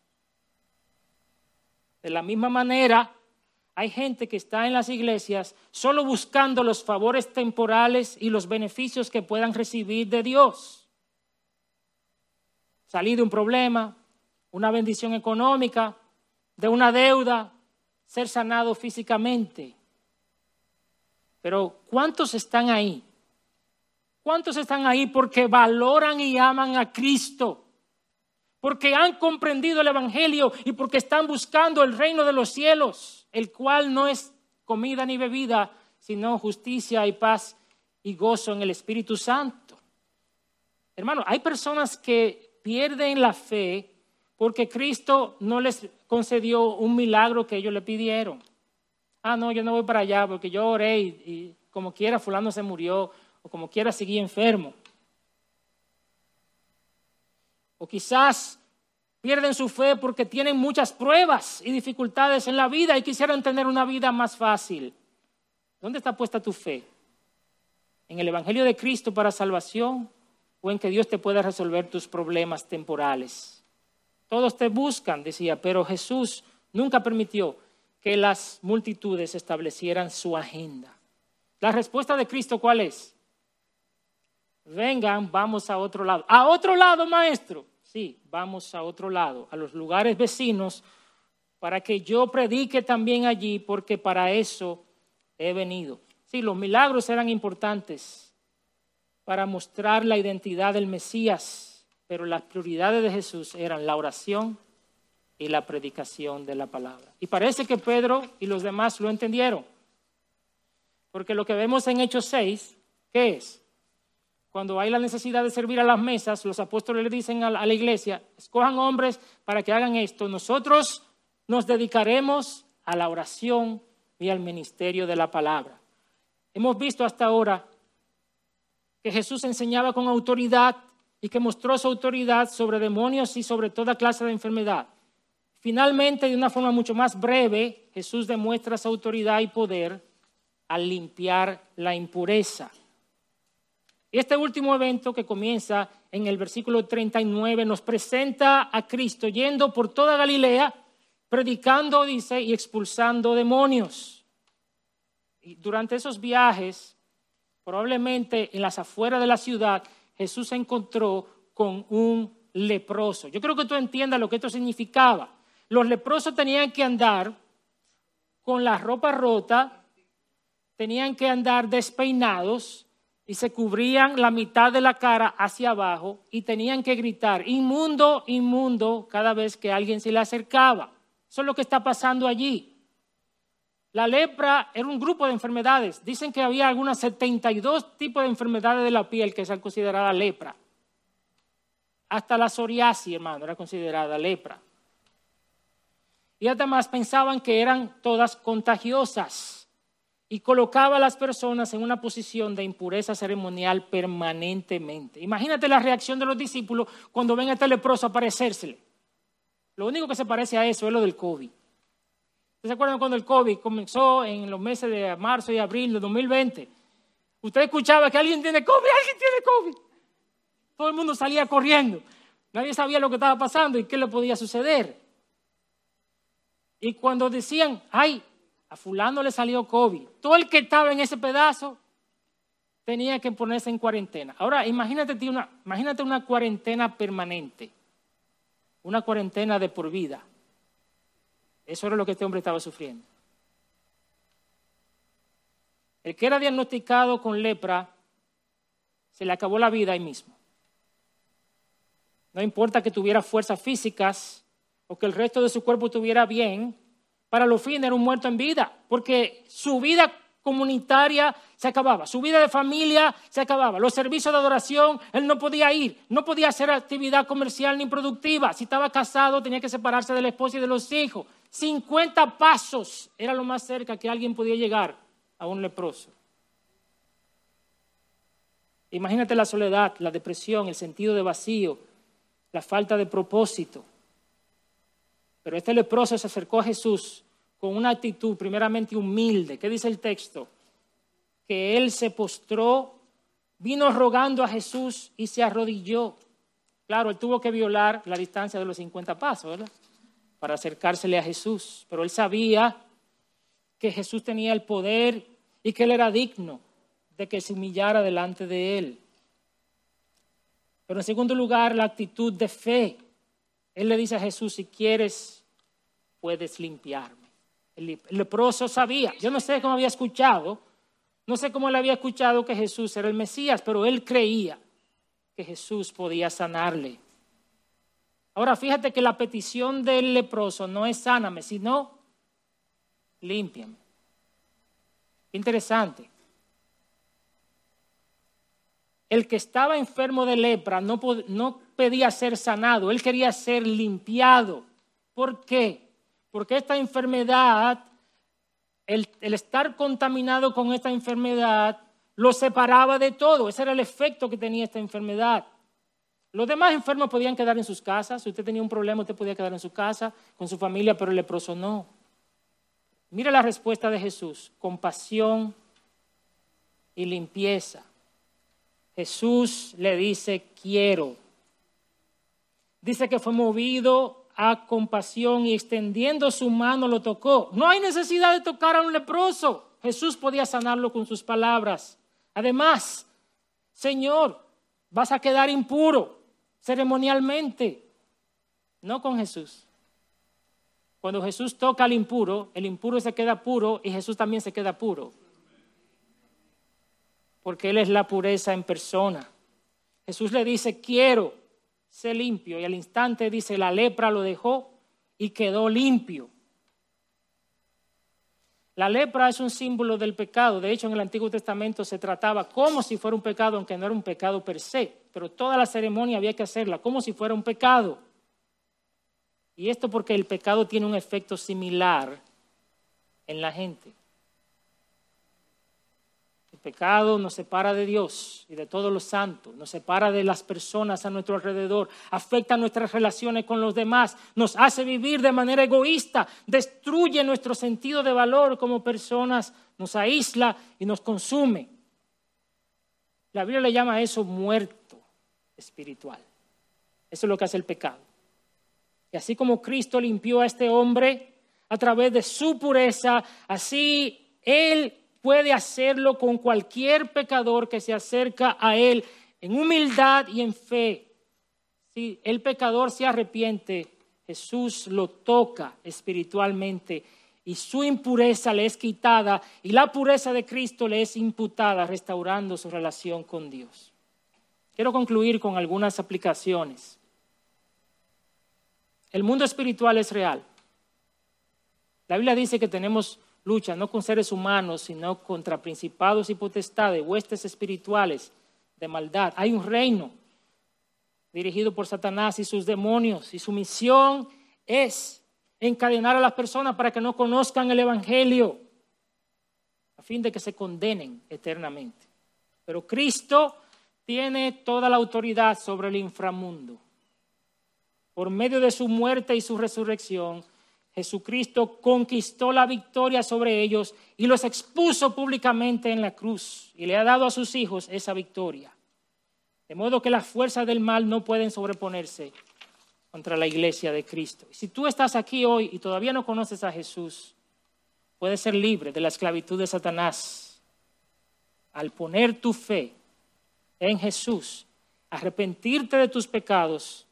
De la misma manera, hay gente que está en las iglesias solo buscando los favores temporales y los beneficios que puedan recibir de Dios. Salir de un problema, una bendición económica, de una deuda, ser sanado físicamente. Pero ¿cuántos están ahí? ¿Cuántos están ahí porque valoran y aman a Cristo? Porque han comprendido el Evangelio y porque están buscando el reino de los cielos, el cual no es comida ni bebida, sino justicia y paz y gozo en el Espíritu Santo. Hermano, hay personas que pierden la fe porque Cristo no les concedió un milagro que ellos le pidieron. Ah, no, yo no voy para allá porque yo oré y, como quiera fulano se murió o como quiera seguí enfermo. O quizás pierden su fe porque tienen muchas pruebas y dificultades en la vida y quisieran tener una vida más fácil. ¿Dónde está puesta tu fe? ¿En el Evangelio de Cristo para salvación o en que Dios te pueda resolver tus problemas temporales? Todos te buscan, decía, pero Jesús nunca permitió que las multitudes establecieran su agenda. La respuesta de Cristo, ¿cuál es? Vengan, vamos a otro lado. ¿A otro lado, maestro? Sí, vamos a otro lado, a los lugares vecinos, para que yo predique también allí, porque para eso he venido. Sí, los milagros eran importantes para mostrar la identidad del Mesías, pero las prioridades de Jesús eran la oración y la predicación de la palabra. Y parece que Pedro y los demás lo entendieron. Porque lo que vemos en Hechos 6, ¿qué es? Cuando hay la necesidad de servir a las mesas, los apóstoles le dicen a la iglesia, escojan hombres para que hagan esto. Nosotros nos dedicaremos a la oración y al ministerio de la palabra. Hemos visto hasta ahora que Jesús enseñaba con autoridad y que mostró su autoridad sobre demonios y sobre toda clase de enfermedad. Finalmente, de una forma mucho más breve, Jesús demuestra su autoridad y poder al limpiar la impureza. Este último evento que comienza en el versículo 39 nos presenta a Cristo yendo por toda Galilea, predicando, dice, y expulsando demonios. Y durante esos viajes, probablemente en las afueras de la ciudad, Jesús se encontró con un leproso. Yo creo que tú entiendas lo que esto significaba. Los leprosos tenían que andar con la ropa rota, tenían que andar despeinados y se cubrían la mitad de la cara hacia abajo y tenían que gritar, inmundo, inmundo, cada vez que alguien se le acercaba. Eso es lo que está pasando allí. La lepra era un grupo de enfermedades. Dicen que había algunas 72 tipos de enfermedades de la piel que se consideradas lepra. Hasta la psoriasis, hermano, era considerada lepra y además pensaban que eran todas contagiosas y colocaba a las personas en una posición de impureza ceremonial permanentemente. Imagínate la reacción de los discípulos cuando ven a este leproso aparecérsele. Lo único que se parece a eso es lo del COVID. ¿Se acuerdan cuando el COVID comenzó en los meses de marzo y abril de 2020? Usted escuchaba que alguien tiene COVID, alguien tiene COVID. Todo el mundo salía corriendo. Nadie sabía lo que estaba pasando y qué le podía suceder. Y cuando decían, ay, a fulano le salió COVID, todo el que estaba en ese pedazo tenía que ponerse en cuarentena. Ahora, imagínate una, imagínate una cuarentena permanente, una cuarentena de por vida. Eso era lo que este hombre estaba sufriendo. El que era diagnosticado con lepra, se le acabó la vida ahí mismo. No importa que tuviera fuerzas físicas, o que el resto de su cuerpo estuviera bien, para los fines era un muerto en vida, porque su vida comunitaria se acababa, su vida de familia se acababa, los servicios de adoración, él no podía ir, no podía hacer actividad comercial ni productiva, si estaba casado tenía que separarse de la esposa y de los hijos. 50 pasos era lo más cerca que alguien podía llegar a un leproso. Imagínate la soledad, la depresión, el sentido de vacío, la falta de propósito. Pero este leproso se acercó a Jesús con una actitud primeramente humilde. ¿Qué dice el texto? Que él se postró, vino rogando a Jesús y se arrodilló. Claro, él tuvo que violar la distancia de los 50 pasos, ¿verdad? Para acercársele a Jesús. Pero él sabía que Jesús tenía el poder y que él era digno de que se humillara delante de él. Pero en segundo lugar, la actitud de fe. Él le dice a Jesús, si quieres, puedes limpiarme. El leproso sabía, yo no sé cómo había escuchado, no sé cómo él había escuchado que Jesús era el Mesías, pero él creía que Jesús podía sanarle. Ahora fíjate que la petición del leproso no es sáname, sino límpiame. Interesante. El que estaba enfermo de lepra no, no pedía ser sanado, él quería ser limpiado. ¿Por qué? Porque esta enfermedad, el, estar contaminado con esta enfermedad, lo separaba de todo. Ese era el efecto que tenía esta enfermedad. Los demás enfermos podían quedar en sus casas. Si usted tenía un problema, usted podía quedar en su casa, con su familia, pero el leproso no. Mira la respuesta de Jesús, compasión y limpieza. Jesús le dice, quiero. Dice que fue movido a compasión y extendiendo su mano lo tocó. No hay necesidad de tocar a un leproso. Jesús podía sanarlo con sus palabras. Además, Señor, vas a quedar impuro ceremonialmente, no con Jesús. Cuando Jesús toca al impuro, el impuro se queda puro y Jesús también se queda puro. Porque Él es la pureza en persona. Jesús le dice, quiero ser limpio. Y al instante dice, la lepra lo dejó y quedó limpio. La lepra es un símbolo del pecado. De hecho, en el Antiguo Testamento se trataba como si fuera un pecado, aunque no era un pecado per se. Pero toda la ceremonia había que hacerla como si fuera un pecado. Y esto porque el pecado tiene un efecto similar en la gente. Pecado nos separa de Dios y de todos los santos, nos separa de las personas a nuestro alrededor, afecta nuestras relaciones con los demás, nos hace vivir de manera egoísta, destruye nuestro sentido de valor como personas, nos aísla y nos consume. La Biblia le llama a eso muerto espiritual. Eso es lo que hace el pecado. Y así como Cristo limpió a este hombre a través de su pureza, así Él puede hacerlo con cualquier pecador que se acerca a Él en humildad y en fe. Si el pecador se arrepiente, Jesús lo toca espiritualmente y su impureza le es quitada y la pureza de Cristo le es imputada, restaurando su relación con Dios. Quiero concluir con algunas aplicaciones. El mundo espiritual es real. La Biblia dice que tenemos lucha no con seres humanos, sino contra principados y potestades, huestes espirituales de maldad. Hay un reino dirigido por Satanás y sus demonios, y su misión es encadenar a las personas para que no conozcan el Evangelio, a fin de que se condenen eternamente. Pero Cristo tiene toda la autoridad sobre el inframundo por medio de su muerte y su resurrección, Jesucristo conquistó la victoria sobre ellos y los expuso públicamente en la cruz y le ha dado a sus hijos esa victoria. De modo que las fuerzas del mal no pueden sobreponerse contra la iglesia de Cristo. Si tú estás aquí hoy y todavía no conoces a Jesús, puedes ser libre de la esclavitud de Satanás al poner tu fe en Jesús, arrepentirte de tus pecados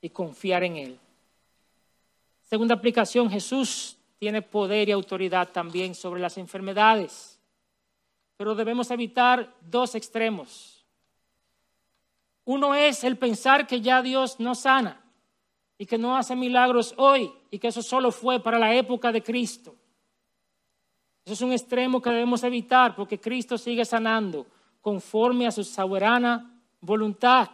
y confiar en Él. Segunda aplicación, Jesús tiene poder y autoridad también sobre las enfermedades, pero debemos evitar dos extremos. Uno es el pensar que ya Dios no sana y que no hace milagros hoy y que eso solo fue para la época de Cristo. Eso es un extremo que debemos evitar porque Cristo sigue sanando conforme a su soberana voluntad.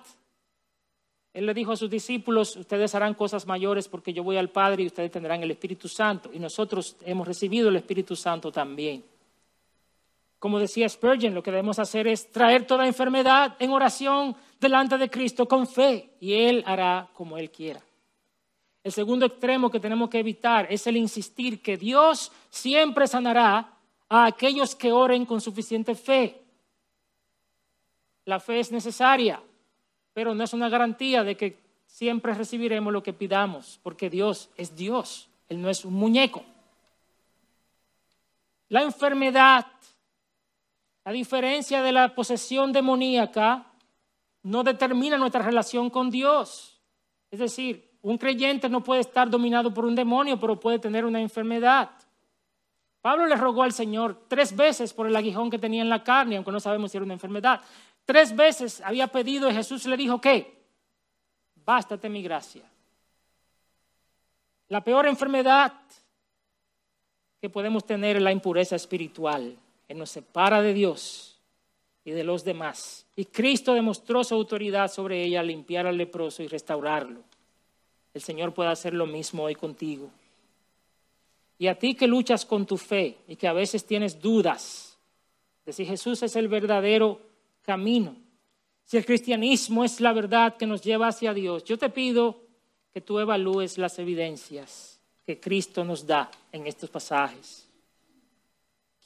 Él le dijo a sus discípulos, ustedes harán cosas mayores porque yo voy al Padre y ustedes tendrán el Espíritu Santo. Y nosotros hemos recibido el Espíritu Santo también. Como decía Spurgeon, lo que debemos hacer es traer toda enfermedad en oración delante de Cristo con fe y Él hará como Él quiera. El segundo extremo que tenemos que evitar es el insistir que Dios siempre sanará a aquellos que oren con suficiente fe. La fe es necesaria, pero no es una garantía de que siempre recibiremos lo que pidamos, porque Dios es Dios, Él no es un muñeco. La enfermedad, a diferencia de la posesión demoníaca, no determina nuestra relación con Dios. Es decir, un creyente no puede estar dominado por un demonio, pero puede tener una enfermedad. Pablo le rogó al Señor tres veces por el aguijón que tenía en la carne, aunque no sabemos si era una enfermedad. Tres veces había pedido y Jesús le dijo que, bástate mi gracia. La peor enfermedad que podemos tener es la impureza espiritual, que nos separa de Dios y de los demás. Y Cristo demostró su autoridad sobre ella al limpiar al leproso y restaurarlo. El Señor puede hacer lo mismo hoy contigo. Y a ti que luchas con tu fe y que a veces tienes dudas de si Jesús es el verdadero camino, si el cristianismo es la verdad que nos lleva hacia Dios, yo te pido que tú evalúes las evidencias que Cristo nos da en estos pasajes.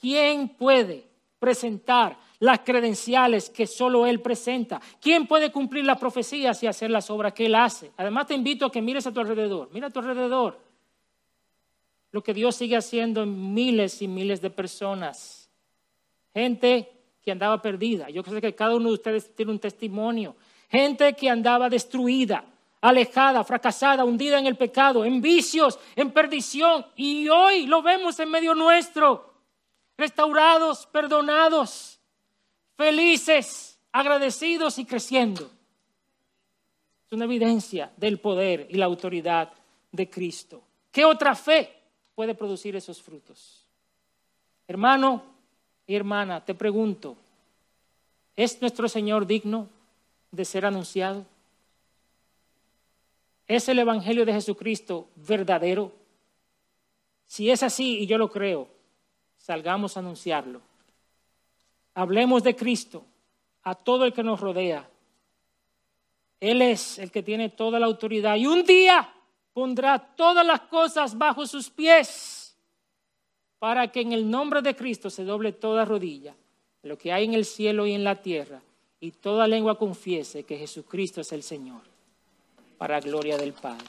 ¿Quién puede presentar las credenciales que solo Él presenta. ¿Quién puede cumplir las profecías y hacer las obras que Él hace? Además te invito a que mires a tu alrededor, mira a tu alrededor lo que Dios sigue haciendo en miles y miles de personas. Gente que andaba perdida. Yo sé que cada uno de ustedes tiene un testimonio. Gente que andaba destruida, alejada, fracasada, hundida en el pecado, en vicios, en perdición. Y hoy lo vemos en medio nuestro. Restaurados, perdonados felices, agradecidos y creciendo. Es una evidencia del poder y la autoridad de Cristo. ¿Qué otra fe puede producir esos frutos? Hermano hermana, te pregunto, ¿es nuestro Señor digno de ser anunciado? ¿Es el Evangelio de Jesucristo verdadero? Si es así, y yo lo creo, salgamos a anunciarlo. Hablemos de Cristo a todo el que nos rodea. Él es el que tiene toda la autoridad y un día pondrá todas las cosas bajo sus pies para que en el nombre de Cristo se doble toda rodilla, lo que hay en el cielo y en la tierra, y toda lengua confiese que Jesucristo es el Señor, para gloria del Padre.